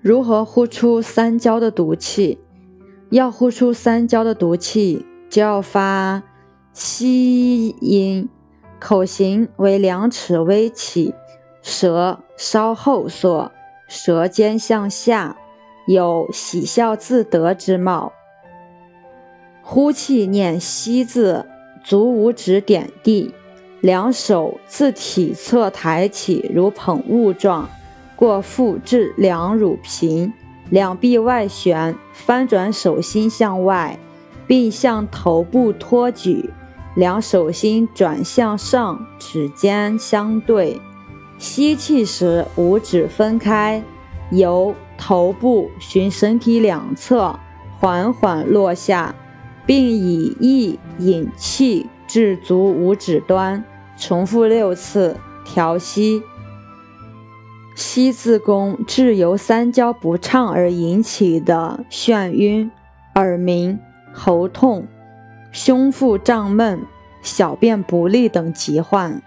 如何呼出三焦的毒气？要呼出三焦的毒气，就要发吸音，口型为两齿微起，舌稍后缩，舌尖向下，有喜笑自得之貌。呼气念“吸”字，足五指点地，两手自体侧抬起，如捧物状，过腹至两乳平。两臂外旋，翻转手心向外，并向头部托举，两手心转向上，指尖相对。吸气时，五指分开，由头部循身体两侧缓缓落下，并以意引气至足五指端，重复六次，调息。西自宫治由三焦不畅而引起的眩晕、耳鸣、喉痛、胸腹胀闷、小便不利等疾患。